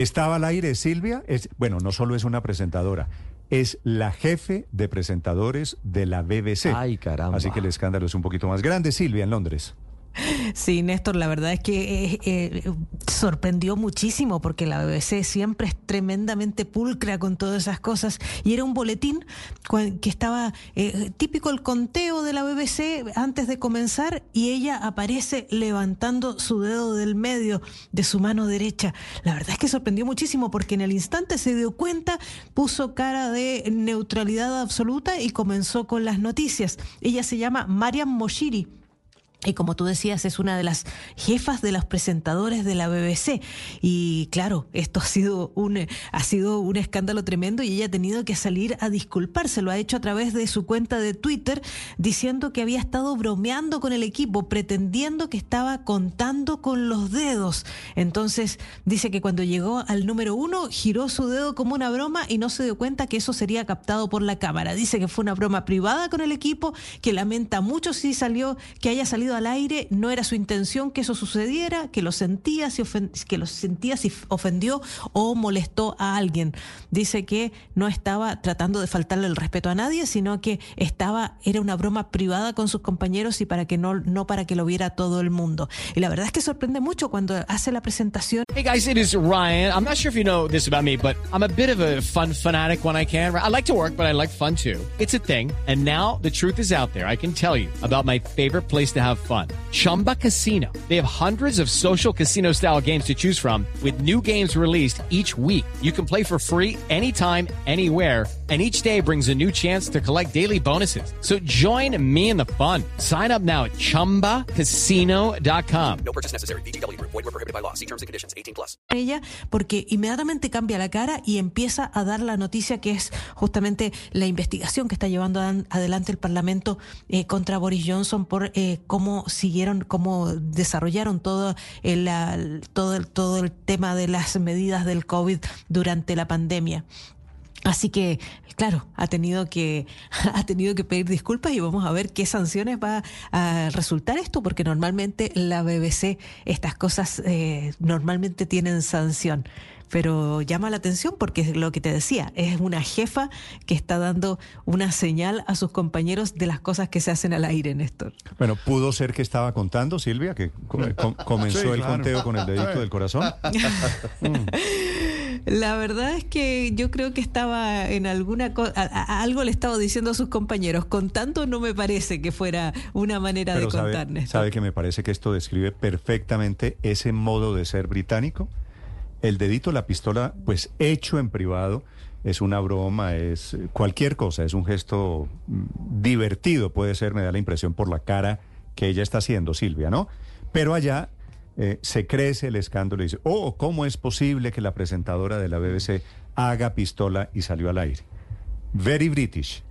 Estaba al aire Silvia, es, bueno, no solo es una presentadora, es la jefe de presentadores de la BBC. Ay, caramba. Así que el escándalo es un poquito más grande, Silvia, en Londres. Sí, Néstor, la verdad es que eh, eh, sorprendió muchísimo porque la BBC siempre es tremendamente pulcra con todas esas cosas y era un boletín que estaba eh, típico el conteo de la BBC antes de comenzar y ella aparece levantando su dedo del medio de su mano derecha. La verdad es que sorprendió muchísimo porque en el instante se dio cuenta, puso cara de neutralidad absoluta y comenzó con las noticias. Ella se llama Mariam Moshiri. Y como tú decías, es una de las jefas de los presentadores de la BBC. Y claro, esto ha sido un, ha sido un escándalo tremendo y ella ha tenido que salir a disculparse. Lo ha hecho a través de su cuenta de Twitter diciendo que había estado bromeando con el equipo, pretendiendo que estaba contando con los dedos. Entonces dice que cuando llegó al número uno, giró su dedo como una broma y no se dio cuenta que eso sería captado por la cámara. Dice que fue una broma privada con el equipo, que lamenta mucho si salió, que haya salido al aire, no era su intención que eso sucediera, que lo sentía, si que lo sentía si ofendió o molestó a alguien. Dice que no estaba tratando de faltarle el respeto a nadie, sino que estaba, era una broma privada con sus compañeros y para que no, no para que lo viera todo el mundo. Y la verdad es que sorprende mucho cuando hace la presentación. Hey guys, it is Ryan. I'm not sure if you know this about me, but I'm a bit of a fun fanatic when I can. I like to work, but I like fun too. It's a thing. And now the truth is out there. I can tell you about my favorite place to have fun. Chumba Casino. They have hundreds of social casino style games to choose from with new games released each week. You can play for free anytime, anywhere. And each day brings a new chance to collect daily bonuses. So join me in the fun. Sign up now at chumbacasino.com. No purchase necessary. VGW Group. Void were prohibited by law. See terms and conditions. 18 plus. ella porque inmediatamente cambia la cara y empieza a dar la noticia que es justamente la investigación que está llevando adelante el Parlamento eh, contra Boris Johnson por eh, cómo siguieron, cómo desarrollaron todo el, la- todo, todo el tema de las medidas del COVID durante la pandemia. Así que, claro, ha tenido que ha tenido que pedir disculpas y vamos a ver qué sanciones va a resultar esto, porque normalmente la BBC estas cosas eh, normalmente tienen sanción. Pero llama la atención porque es lo que te decía, es una jefa que está dando una señal a sus compañeros de las cosas que se hacen al aire, Néstor. Bueno, pudo ser que estaba contando, Silvia, que com- com- comenzó Sí, el claro. conteo con el dedito del corazón. La verdad es que yo creo que estaba en alguna cosa, algo le estaba diciendo a sus compañeros. Con tanto no me parece que fuera una manera Pero de sabe, contar, Néstor. sabe que me parece que esto describe perfectamente ese modo de ser británico. El dedito, la pistola, pues hecho en privado, es una broma, es cualquier cosa, es un gesto mm, divertido, puede ser, me da la impresión por la cara que ella está haciendo, Silvia, ¿no? Pero allá eh, se crece el escándalo y dice, oh, ¿cómo es posible que la presentadora de la BBC haga pistola y salió al aire? Very British.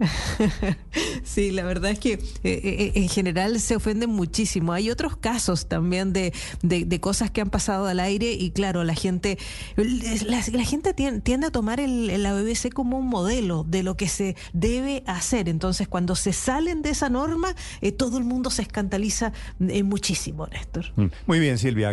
Sí, la verdad es que eh, eh, en general se ofenden muchísimo. Hay otros casos también de, de, cosas que han pasado al aire y claro, la gente la, gente tien- tiende a tomar el, la BBC como un modelo de lo que se debe hacer. Entonces, cuando se salen de esa norma, eh, todo el mundo se escandaliza muchísimo, Néstor. Mm. Muy bien, Silvia.